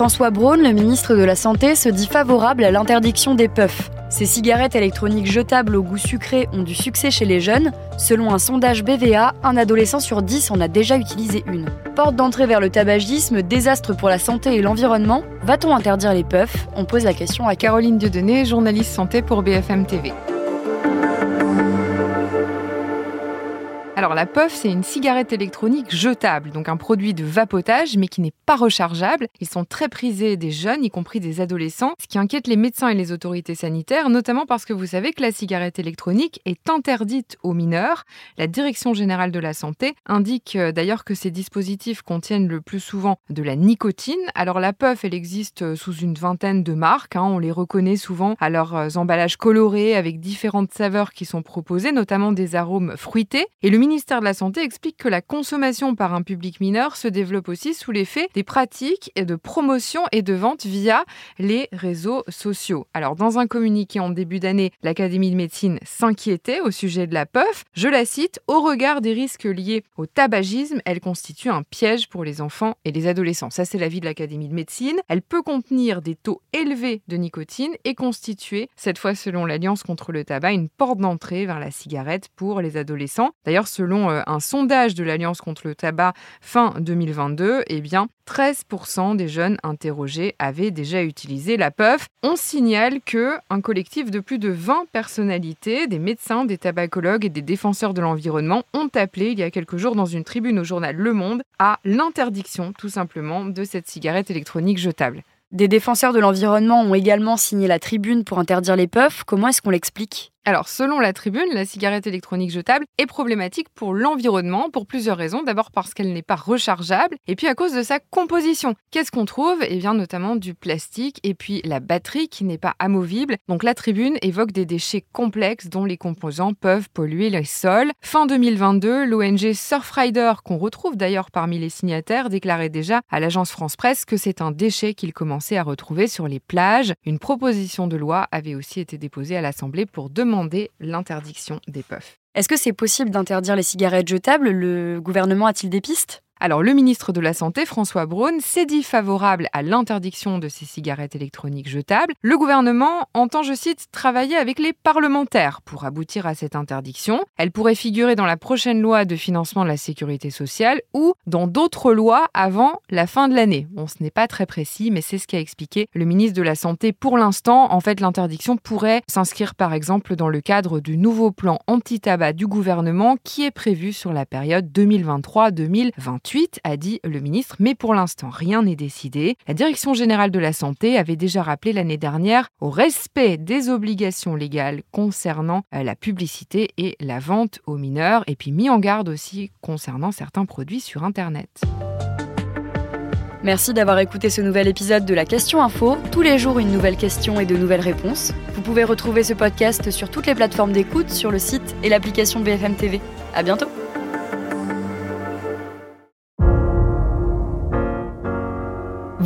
François Braun, le ministre de la Santé, se dit favorable à l'interdiction des puffs. Ces cigarettes électroniques jetables au goût sucré ont du succès chez les jeunes. Selon un sondage BVA, un adolescent sur 10 en a déjà utilisé une. Porte d'entrée vers le tabagisme, désastre pour la santé et l'environnement. Va-t-on interdire les puffs? On pose la question à Caroline Dieudonné, journaliste santé pour BFM TV. Alors la puff, c'est une cigarette électronique jetable, donc un produit de vapotage, mais qui n'est pas rechargeable. Ils sont très prisés des jeunes, y compris des adolescents, ce qui inquiète les médecins et les autorités sanitaires, notamment parce que vous savez que la cigarette électronique est interdite aux mineurs. La Direction générale de la santé indique euh, d'ailleurs que ces dispositifs contiennent le plus souvent de la nicotine. Alors la puff, elle existe euh, sous une vingtaine de marques. Hein. On les reconnaît souvent à leurs euh, emballages colorés avec différentes saveurs qui sont proposées, notamment des arômes fruités. Ministère de la Santé explique que la consommation par un public mineur se développe aussi sous l'effet des pratiques de promotion et de vente via les réseaux sociaux. Alors, dans un communiqué en début d'année, l'Académie de médecine s'inquiétait au sujet de la puff. Je la cite Au regard des risques liés au tabagisme, elle constitue un piège pour les enfants et les adolescents. Ça, c'est l'avis de l'Académie de médecine. Elle peut contenir des taux élevés de nicotine et constituer, cette fois selon l'Alliance contre le tabac, une porte d'entrée vers la cigarette pour les adolescents. D'ailleurs, selon euh, un sondage de l'Alliance contre le tabac fin 2022, eh bien, 13% des jeunes interrogés avaient déjà utilisé la puff. On signale que un collectif de plus de 20 personnalités, des médecins, des tabacologues et des défenseurs de l'environnement ont appelé il y a quelques jours dans une tribune au journal Le Monde à l'interdiction tout simplement de cette cigarette électronique jetable. Des défenseurs de l'environnement ont également signé la tribune pour interdire les puffs. Comment est-ce qu'on l'explique? Alors, selon la tribune, la cigarette électronique jetable est problématique pour l'environnement pour plusieurs raisons. D'abord parce qu'elle n'est pas rechargeable et puis à cause de sa composition. Qu'est-ce qu'on trouve? Eh bien, notamment du plastique et puis la batterie qui n'est pas amovible. Donc, la tribune évoque des déchets complexes dont les composants peuvent polluer les sols. Fin 2022, l'ONG Surfrider, qu'on retrouve d'ailleurs parmi les signataires, déclarait déjà à l'agence France Presse que c'est un déchet qu'il commençait à retrouver sur les plages. Une proposition de loi avait aussi été déposée à l'Assemblée pour demander l'interdiction des puffs. Est-ce que c'est possible d'interdire les cigarettes jetables? Le gouvernement a-t-il des pistes? Alors, le ministre de la Santé, François Braun, s'est dit favorable à l'interdiction de ces cigarettes électroniques jetables. Le gouvernement entend, je cite, travailler avec les parlementaires pour aboutir à cette interdiction. Elle pourrait figurer dans la prochaine loi de financement de la sécurité sociale ou dans d'autres lois avant la fin de l'année. Bon, ce n'est pas très précis, mais c'est ce qu'a expliqué le ministre de la Santé pour l'instant. En fait, l'interdiction pourrait s'inscrire par exemple dans le cadre du nouveau plan anti-tabac du gouvernement qui est prévu sur la période 2023-2028 a dit le ministre, mais pour l'instant, rien n'est décidé. La Direction générale de la santé avait déjà rappelé l'année dernière au respect des obligations légales concernant euh, la publicité et la vente aux mineurs, et puis mis en garde aussi concernant certains produits sur Internet. Merci d'avoir écouté ce nouvel épisode de la Question Info. Tous les jours, une nouvelle question et de nouvelles réponses. Vous pouvez retrouver ce podcast sur toutes les plateformes d'écoute, sur le site et l'application BFM TV. À bientôt!